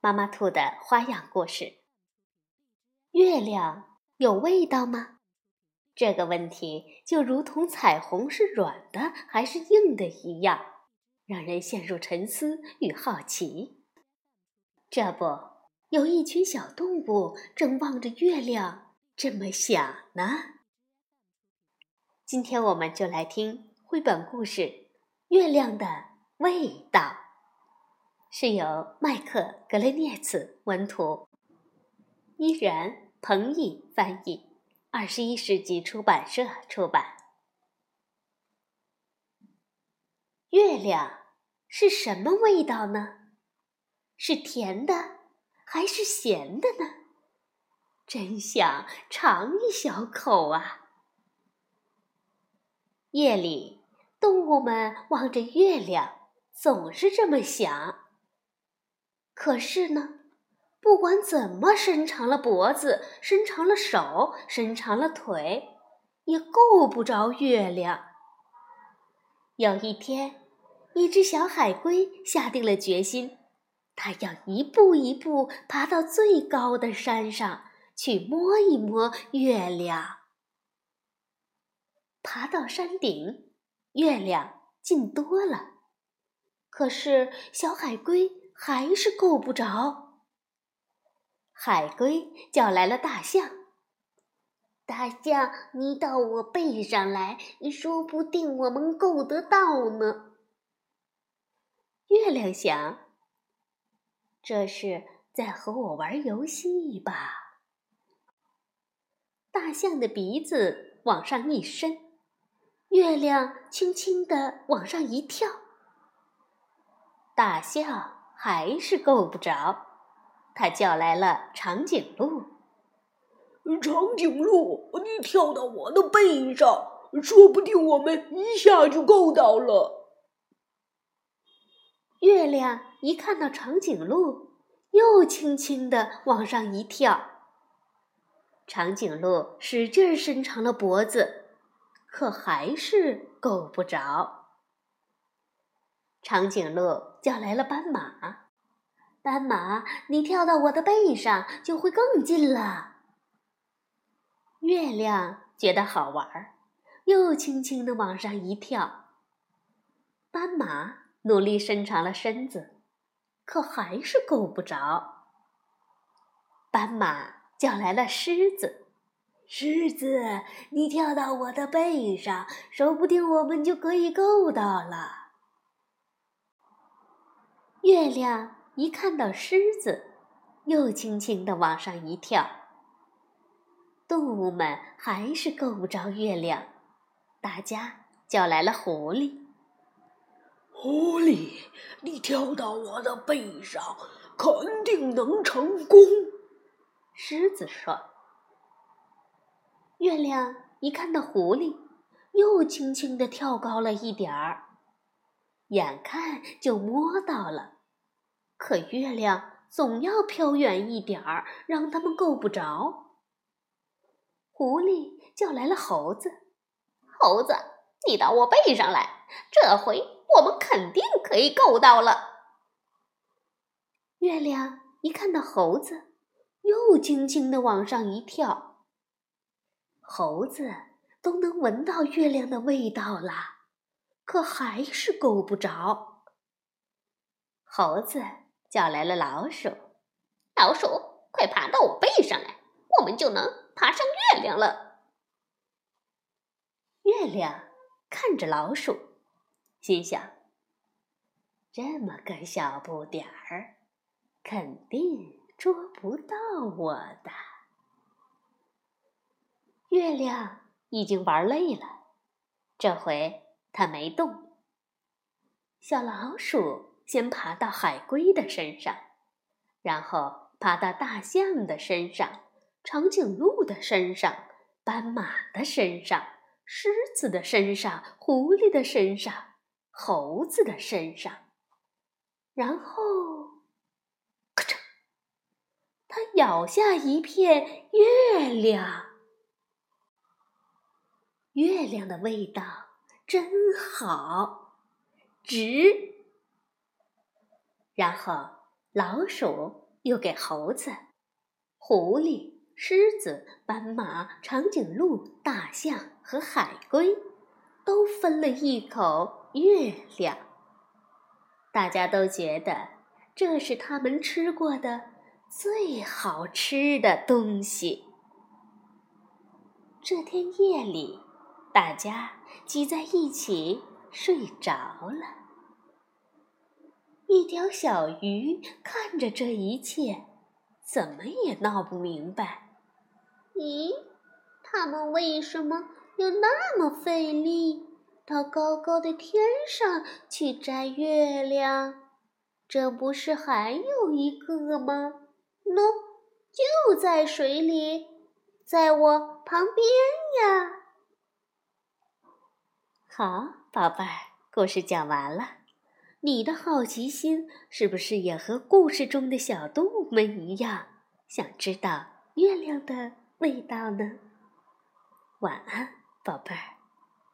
妈妈兔的花样故事。月亮有味道吗？这个问题就如同彩虹是软的还是硬的一样，让人陷入沉思与好奇。这不，有一群小动物正望着月亮这么想呢。今天我们就来听绘本故事《月亮的味道》。是由麦克·格雷涅茨文图，依然彭毅翻译，二十一世纪出版社出版。月亮是什么味道呢？是甜的还是咸的呢？真想尝一小口啊！夜里，动物们望着月亮，总是这么想。可是呢，不管怎么伸长了脖子、伸长了手、伸长了腿，也够不着月亮。有一天，一只小海龟下定了决心，它要一步一步爬到最高的山上去摸一摸月亮。爬到山顶，月亮近多了，可是小海龟。还是够不着。海龟叫来了大象：“大象，你到我背上来，说不定我们够得到呢。”月亮想：“这是在和我玩游戏吧？”大象的鼻子往上一伸，月亮轻轻地往上一跳。大象。还是够不着，他叫来了长颈鹿。长颈鹿，你跳到我的背上，说不定我们一下就够到了。月亮一看到长颈鹿，又轻轻地往上一跳。长颈鹿使劲伸长了脖子，可还是够不着。长颈鹿叫来了斑马，斑马，你跳到我的背上就会更近了。月亮觉得好玩儿，又轻轻地往上一跳。斑马努力伸长了身子，可还是够不着。斑马叫来了狮子，狮子，你跳到我的背上，说不定我们就可以够到了。月亮一看到狮子，又轻轻地往上一跳。动物们还是够不着月亮，大家叫来了狐狸。狐狸，你跳到我的背上，肯定能成功。狮子说。月亮一看到狐狸，又轻轻地跳高了一点儿，眼看就摸到了。可月亮总要飘远一点儿，让他们够不着。狐狸叫来了猴子：“猴子，你到我背上来，这回我们肯定可以够到了。”月亮一看到猴子，又轻轻地往上一跳。猴子都能闻到月亮的味道了，可还是够不着。猴子。叫来了老鼠，老鼠，快爬到我背上来，我们就能爬上月亮了。月亮看着老鼠，心想：这么个小不点儿，肯定捉不到我的。月亮已经玩累了，这回它没动。小老鼠。先爬到海龟的身上，然后爬到大象的身上、长颈鹿的身上、斑马的身上、狮子的身上、狐狸的身上、猴子的身上，然后，咔嚓，它咬下一片月亮。月亮的味道真好，值。然后，老鼠又给猴子、狐狸、狮子、斑马、长颈鹿、大象和海龟都分了一口月亮。大家都觉得这是他们吃过的最好吃的东西。这天夜里。大家挤在一起睡着了。一条小鱼看着这一切，怎么也闹不明白。咦，他们为什么要那么费力，到高高的天上去摘月亮？这不是还有一个吗？喏，就在水里，在我旁边呀。好，宝贝儿，故事讲完了。你的好奇心是不是也和故事中的小动物们一样，想知道月亮的味道呢？晚安，宝贝儿。